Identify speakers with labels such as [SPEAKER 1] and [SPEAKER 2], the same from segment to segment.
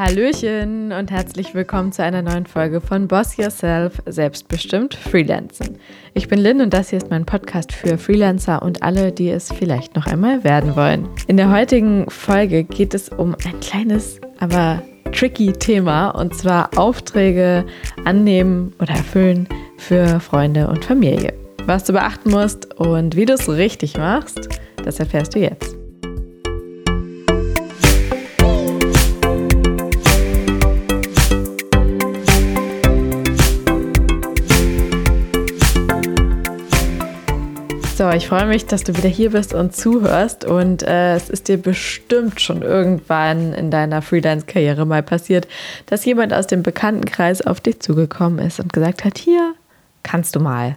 [SPEAKER 1] Hallöchen und herzlich willkommen zu einer neuen Folge von Boss Yourself Selbstbestimmt Freelancen. Ich bin Lynn und das hier ist mein Podcast für Freelancer und alle, die es vielleicht noch einmal werden wollen. In der heutigen Folge geht es um ein kleines, aber tricky Thema und zwar Aufträge annehmen oder erfüllen für Freunde und Familie. Was du beachten musst und wie du es richtig machst, das erfährst du jetzt. So, ich freue mich, dass du wieder hier bist und zuhörst. Und äh, es ist dir bestimmt schon irgendwann in deiner Freelance-Karriere mal passiert, dass jemand aus dem Bekanntenkreis auf dich zugekommen ist und gesagt hat, hier kannst du mal.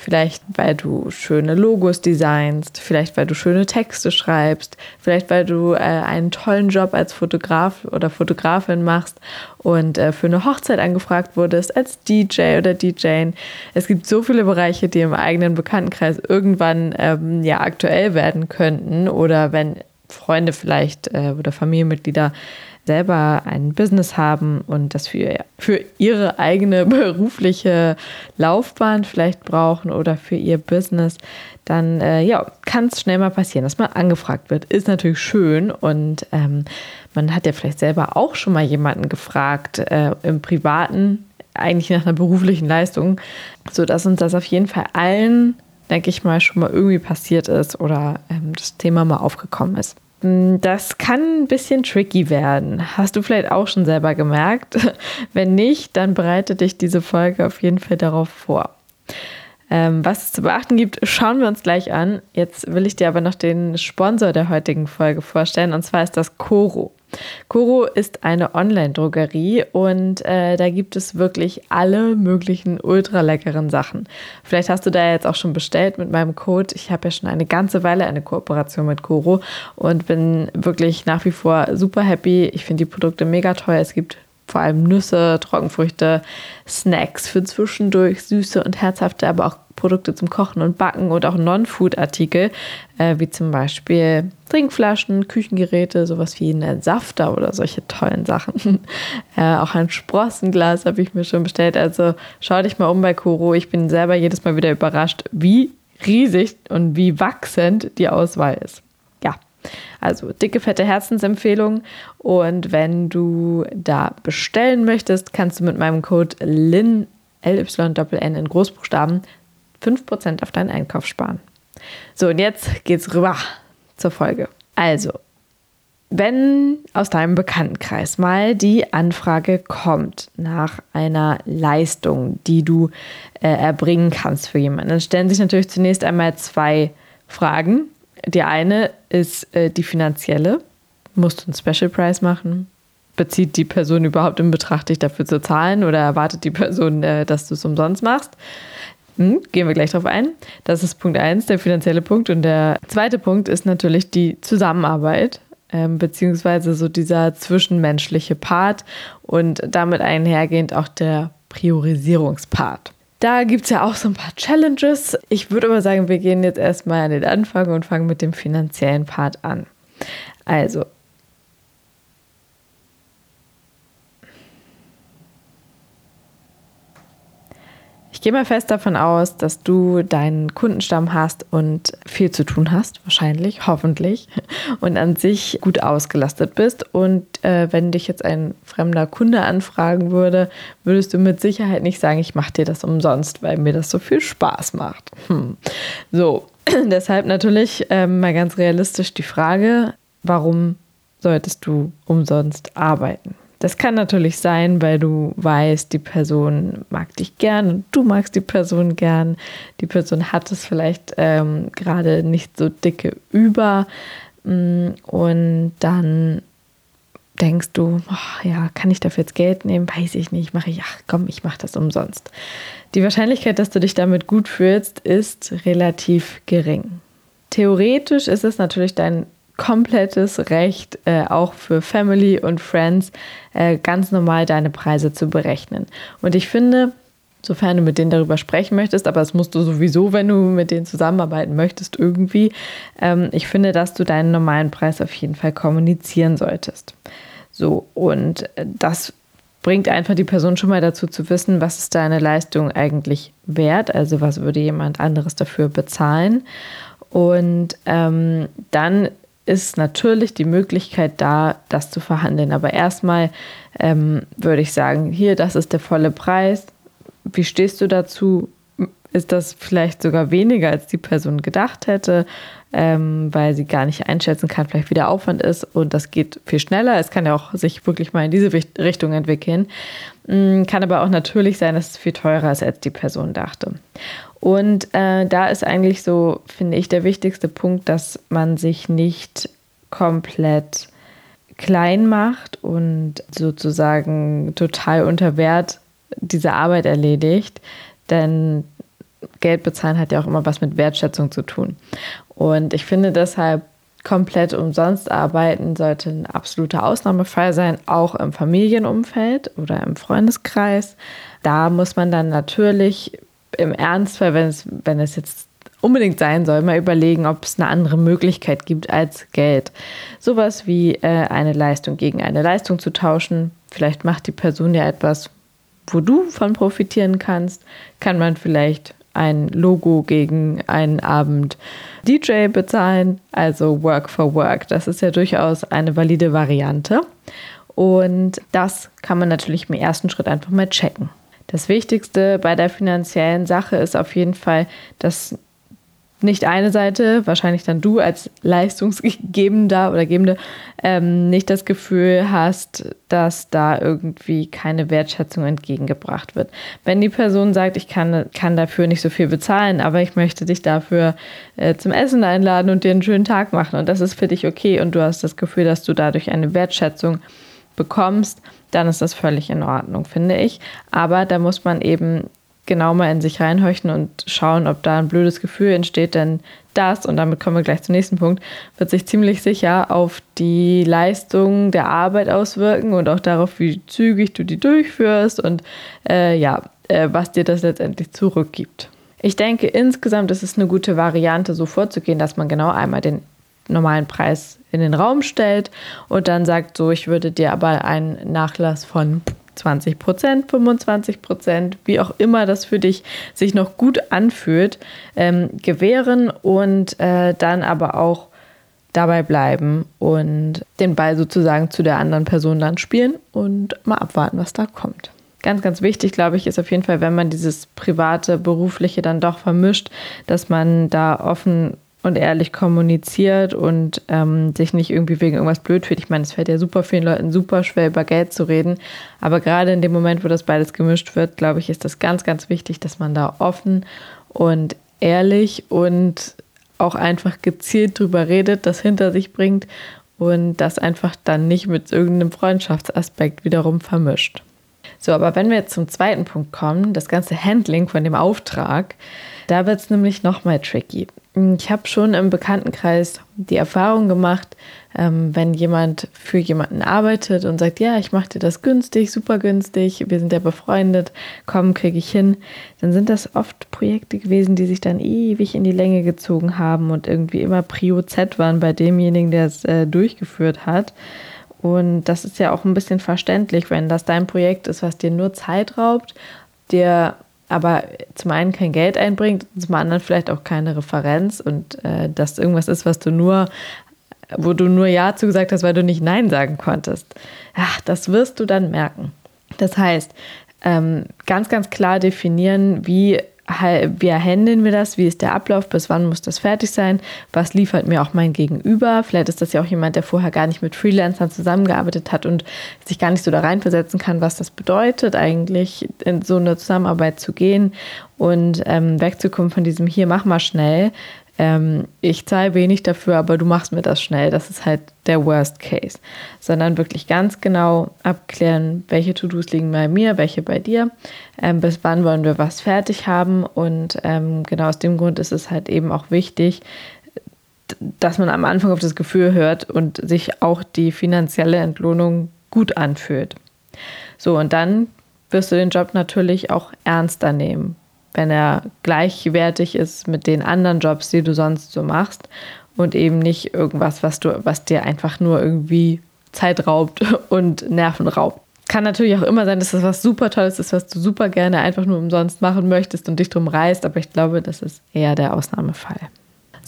[SPEAKER 1] Vielleicht, weil du schöne Logos designst, vielleicht, weil du schöne Texte schreibst, vielleicht, weil du äh, einen tollen Job als Fotograf oder Fotografin machst und äh, für eine Hochzeit angefragt wurdest als DJ oder DJin. Es gibt so viele Bereiche, die im eigenen Bekanntenkreis irgendwann ähm, ja aktuell werden könnten oder wenn Freunde vielleicht äh, oder Familienmitglieder selber ein Business haben und das für, für ihre eigene berufliche Laufbahn vielleicht brauchen oder für ihr Business, dann äh, ja, kann es schnell mal passieren, dass man angefragt wird. Ist natürlich schön und ähm, man hat ja vielleicht selber auch schon mal jemanden gefragt äh, im Privaten, eigentlich nach einer beruflichen Leistung, sodass uns das auf jeden Fall allen, denke ich mal, schon mal irgendwie passiert ist oder ähm, das Thema mal aufgekommen ist. Hm, das kann ein bisschen tricky werden. Hast du vielleicht auch schon selber gemerkt? Wenn nicht, dann bereite dich diese Folge auf jeden Fall darauf vor. Ähm, was es zu beachten gibt, schauen wir uns gleich an. Jetzt will ich dir aber noch den Sponsor der heutigen Folge vorstellen, und zwar ist das Coro. Coro ist eine Online-Drogerie und äh, da gibt es wirklich alle möglichen ultra leckeren Sachen. Vielleicht hast du da jetzt auch schon bestellt mit meinem Code. Ich habe ja schon eine ganze Weile eine Kooperation mit Coro und bin wirklich nach wie vor super happy. Ich finde die Produkte mega toll. Es gibt vor allem Nüsse, Trockenfrüchte, Snacks für zwischendurch, süße und herzhafte, aber auch Produkte zum Kochen und Backen und auch Non-Food-Artikel, äh, wie zum Beispiel Trinkflaschen, Küchengeräte, sowas wie ein Safter oder solche tollen Sachen. äh, auch ein Sprossenglas habe ich mir schon bestellt. Also schau dich mal um bei Koro. Ich bin selber jedes Mal wieder überrascht, wie riesig und wie wachsend die Auswahl ist. Ja, also dicke, fette Herzensempfehlung. Und wenn du da bestellen möchtest, kannst du mit meinem Code LIN, L-Y-N in Großbuchstaben, 5% auf deinen Einkauf sparen. So, und jetzt geht's rüber zur Folge. Also, wenn aus deinem Bekanntenkreis mal die Anfrage kommt nach einer Leistung, die du äh, erbringen kannst für jemanden, dann stellen sich natürlich zunächst einmal zwei Fragen. Die eine ist äh, die finanzielle. Musst du einen Special Price machen? Bezieht die Person überhaupt in Betracht, dich dafür zu zahlen oder erwartet die Person, äh, dass du es umsonst machst? Hm, gehen wir gleich drauf ein. Das ist Punkt 1, der finanzielle Punkt. Und der zweite Punkt ist natürlich die Zusammenarbeit, ähm, beziehungsweise so dieser zwischenmenschliche Part und damit einhergehend auch der Priorisierungspart. Da gibt es ja auch so ein paar Challenges. Ich würde aber sagen, wir gehen jetzt erstmal an den Anfang und fangen mit dem finanziellen Part an. Also, Ich gehe mal fest davon aus, dass du deinen Kundenstamm hast und viel zu tun hast, wahrscheinlich, hoffentlich, und an sich gut ausgelastet bist. Und äh, wenn dich jetzt ein fremder Kunde anfragen würde, würdest du mit Sicherheit nicht sagen, ich mache dir das umsonst, weil mir das so viel Spaß macht. Hm. So, deshalb natürlich äh, mal ganz realistisch die Frage, warum solltest du umsonst arbeiten? Das kann natürlich sein, weil du weißt, die Person mag dich gern und du magst die Person gern. Die Person hat es vielleicht ähm, gerade nicht so dicke über. Mm, und dann denkst du, oh, ja, kann ich dafür jetzt Geld nehmen? Weiß ich nicht. Mache ich, ach komm, ich mache das umsonst. Die Wahrscheinlichkeit, dass du dich damit gut fühlst, ist relativ gering. Theoretisch ist es natürlich dein komplettes Recht, äh, auch für Family und Friends äh, ganz normal deine Preise zu berechnen. Und ich finde, sofern du mit denen darüber sprechen möchtest, aber das musst du sowieso, wenn du mit denen zusammenarbeiten möchtest, irgendwie, ähm, ich finde, dass du deinen normalen Preis auf jeden Fall kommunizieren solltest. So, und das bringt einfach die Person schon mal dazu zu wissen, was ist deine Leistung eigentlich wert, also was würde jemand anderes dafür bezahlen. Und ähm, dann ist natürlich die Möglichkeit da, das zu verhandeln. Aber erstmal ähm, würde ich sagen, hier, das ist der volle Preis. Wie stehst du dazu? Ist das vielleicht sogar weniger, als die Person gedacht hätte, ähm, weil sie gar nicht einschätzen kann, vielleicht wie der Aufwand ist und das geht viel schneller. Es kann ja auch sich wirklich mal in diese Richtung entwickeln. Mm, kann aber auch natürlich sein, dass es viel teurer ist, als die Person dachte. Und äh, da ist eigentlich so, finde ich, der wichtigste Punkt, dass man sich nicht komplett klein macht und sozusagen total unter Wert diese Arbeit erledigt. Denn Geld bezahlen hat ja auch immer was mit Wertschätzung zu tun. Und ich finde deshalb, komplett umsonst arbeiten sollte ein absoluter Ausnahmefall sein, auch im Familienumfeld oder im Freundeskreis. Da muss man dann natürlich im Ernstfall, wenn es, wenn es jetzt unbedingt sein soll, mal überlegen, ob es eine andere Möglichkeit gibt als Geld. Sowas wie äh, eine Leistung gegen eine Leistung zu tauschen. Vielleicht macht die Person ja etwas, wo du von profitieren kannst. Kann man vielleicht ein Logo gegen einen Abend DJ bezahlen, also Work for Work. Das ist ja durchaus eine valide Variante. Und das kann man natürlich im ersten Schritt einfach mal checken. Das Wichtigste bei der finanziellen Sache ist auf jeden Fall, dass nicht eine Seite, wahrscheinlich dann du als Leistungsgebender oder Gebende, ähm, nicht das Gefühl hast, dass da irgendwie keine Wertschätzung entgegengebracht wird. Wenn die Person sagt, ich kann, kann dafür nicht so viel bezahlen, aber ich möchte dich dafür äh, zum Essen einladen und dir einen schönen Tag machen und das ist für dich okay und du hast das Gefühl, dass du dadurch eine Wertschätzung bekommst, dann ist das völlig in Ordnung, finde ich. Aber da muss man eben genau mal in sich reinhorchen und schauen, ob da ein blödes Gefühl entsteht, denn das, und damit kommen wir gleich zum nächsten Punkt, wird sich ziemlich sicher auf die Leistung der Arbeit auswirken und auch darauf, wie zügig du die durchführst und äh, ja, äh, was dir das letztendlich zurückgibt. Ich denke, insgesamt ist es eine gute Variante, so vorzugehen, dass man genau einmal den normalen Preis in den Raum stellt und dann sagt, so, ich würde dir aber einen Nachlass von 20 Prozent, 25 Prozent, wie auch immer das für dich sich noch gut anfühlt, ähm, gewähren und äh, dann aber auch dabei bleiben und den Ball sozusagen zu der anderen Person dann spielen und mal abwarten, was da kommt. Ganz, ganz wichtig, glaube ich, ist auf jeden Fall, wenn man dieses private, berufliche dann doch vermischt, dass man da offen und ehrlich kommuniziert und ähm, sich nicht irgendwie wegen irgendwas blöd fühlt. Ich meine, es fällt ja super vielen Leuten super schwer, über Geld zu reden. Aber gerade in dem Moment, wo das beides gemischt wird, glaube ich, ist das ganz, ganz wichtig, dass man da offen und ehrlich und auch einfach gezielt drüber redet, das hinter sich bringt und das einfach dann nicht mit irgendeinem Freundschaftsaspekt wiederum vermischt. So, aber wenn wir jetzt zum zweiten Punkt kommen, das ganze Handling von dem Auftrag, da wird es nämlich nochmal tricky. Ich habe schon im Bekanntenkreis die Erfahrung gemacht, ähm, wenn jemand für jemanden arbeitet und sagt, ja, ich mache dir das günstig, super günstig, wir sind ja befreundet, komm, kriege ich hin, dann sind das oft Projekte gewesen, die sich dann ewig in die Länge gezogen haben und irgendwie immer Prio Z waren bei demjenigen, der es äh, durchgeführt hat. Und das ist ja auch ein bisschen verständlich, wenn das dein Projekt ist, was dir nur Zeit raubt, dir aber zum einen kein Geld einbringt, zum anderen vielleicht auch keine Referenz und äh, das irgendwas ist, was du nur, wo du nur Ja zugesagt hast, weil du nicht Nein sagen konntest. Ach, das wirst du dann merken. Das heißt, ähm, ganz, ganz klar definieren, wie wie handeln wir das? Wie ist der Ablauf? Bis wann muss das fertig sein? Was liefert mir auch mein Gegenüber? Vielleicht ist das ja auch jemand, der vorher gar nicht mit Freelancern zusammengearbeitet hat und sich gar nicht so da reinversetzen kann, was das bedeutet, eigentlich in so eine Zusammenarbeit zu gehen und ähm, wegzukommen von diesem hier, mach mal schnell, ähm, ich zahle wenig dafür, aber du machst mir das schnell. Das ist halt der Worst Case. Sondern wirklich ganz genau abklären, welche To-Dos liegen bei mir, welche bei dir, ähm, bis wann wollen wir was fertig haben. Und ähm, genau aus dem Grund ist es halt eben auch wichtig, dass man am Anfang auf das Gefühl hört und sich auch die finanzielle Entlohnung gut anfühlt. So, und dann wirst du den Job natürlich auch ernster nehmen wenn er gleichwertig ist mit den anderen Jobs, die du sonst so machst und eben nicht irgendwas, was du, was dir einfach nur irgendwie Zeit raubt und Nerven raubt. Kann natürlich auch immer sein, dass das was super Tolles ist, was du super gerne einfach nur umsonst machen möchtest und dich drum reißt, aber ich glaube, das ist eher der Ausnahmefall.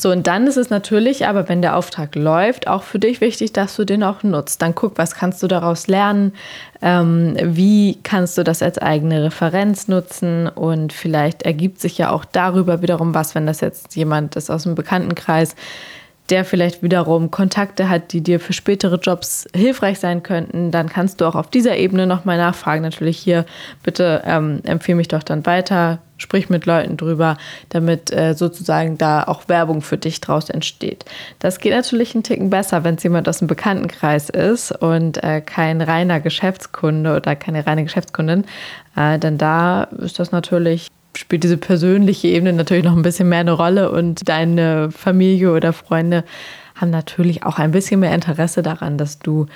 [SPEAKER 1] So, und dann ist es natürlich, aber wenn der Auftrag läuft, auch für dich wichtig, dass du den auch nutzt. Dann guck, was kannst du daraus lernen, ähm, wie kannst du das als eigene Referenz nutzen und vielleicht ergibt sich ja auch darüber wiederum was, wenn das jetzt jemand ist aus dem Bekanntenkreis, der vielleicht wiederum Kontakte hat, die dir für spätere Jobs hilfreich sein könnten, dann kannst du auch auf dieser Ebene nochmal nachfragen. Natürlich hier, bitte ähm, empfehle mich doch dann weiter, sprich mit Leuten drüber, damit äh, sozusagen da auch Werbung für dich draus entsteht. Das geht natürlich einen Ticken besser, wenn es jemand aus dem Bekanntenkreis ist und äh, kein reiner Geschäftskunde oder keine reine Geschäftskundin, äh, denn da ist das natürlich spielt diese persönliche Ebene natürlich noch ein bisschen mehr eine Rolle und deine Familie oder Freunde haben natürlich auch ein bisschen mehr Interesse daran, dass du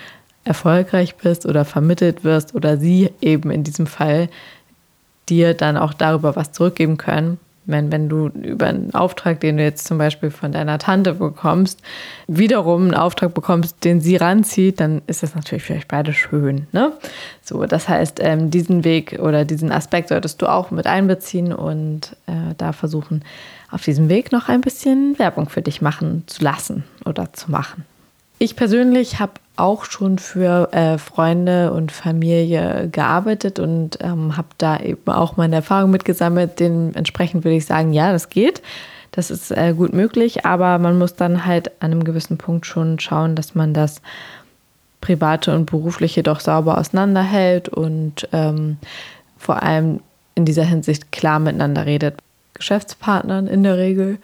[SPEAKER 1] erfolgreich bist oder vermittelt wirst oder sie eben in diesem Fall dir dann auch darüber was zurückgeben können wenn, wenn du über einen Auftrag, den du jetzt zum Beispiel von deiner Tante bekommst, wiederum einen Auftrag bekommst, den sie ranzieht, dann ist das natürlich für euch beide schön. Ne? So, das heißt, ähm, diesen Weg oder diesen Aspekt solltest du auch mit einbeziehen und äh, da versuchen, auf diesem Weg noch ein bisschen Werbung für dich machen zu lassen oder zu machen. Ich persönlich habe auch schon für äh, Freunde und Familie gearbeitet und ähm, habe da eben auch meine Erfahrung mitgesammelt. Dementsprechend würde ich sagen, ja, das geht. Das ist äh, gut möglich, aber man muss dann halt an einem gewissen Punkt schon schauen, dass man das Private und Berufliche doch sauber auseinanderhält und ähm, vor allem in dieser Hinsicht klar miteinander redet. Geschäftspartnern in der Regel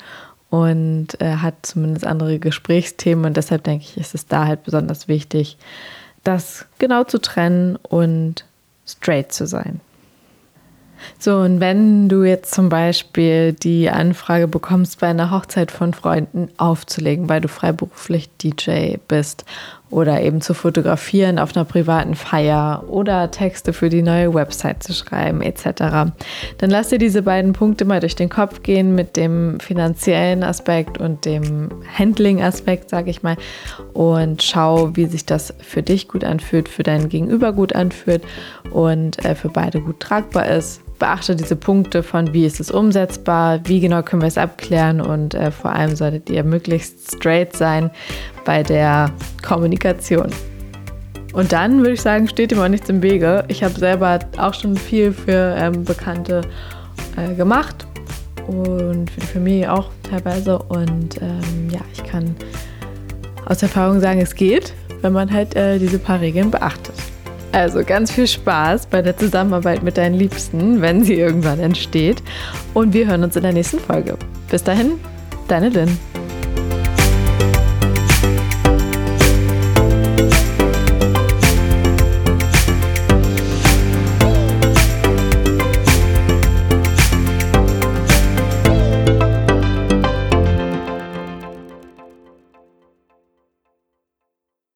[SPEAKER 1] und äh, hat zumindest andere Gesprächsthemen und deshalb denke ich, ist es da halt besonders wichtig, das genau zu trennen und straight zu sein. So, und wenn du jetzt zum Beispiel die Anfrage bekommst, bei einer Hochzeit von Freunden aufzulegen, weil du freiberuflich DJ bist oder eben zu fotografieren auf einer privaten Feier oder Texte für die neue Website zu schreiben etc., dann lass dir diese beiden Punkte mal durch den Kopf gehen mit dem finanziellen Aspekt und dem Handling-Aspekt, sage ich mal, und schau, wie sich das für dich gut anfühlt, für dein Gegenüber gut anfühlt und äh, für beide gut tragbar ist beachte diese Punkte von, wie ist es umsetzbar, wie genau können wir es abklären und äh, vor allem solltet ihr möglichst straight sein bei der Kommunikation. Und dann würde ich sagen, steht ihm auch nichts im Wege. Ich habe selber auch schon viel für ähm, Bekannte äh, gemacht und für die Familie auch teilweise. Und ähm, ja, ich kann aus Erfahrung sagen, es geht, wenn man halt äh, diese paar Regeln beachtet. Also ganz viel Spaß bei der Zusammenarbeit mit deinen Liebsten, wenn sie irgendwann entsteht. Und wir hören uns in der nächsten Folge. Bis dahin, deine Lynn.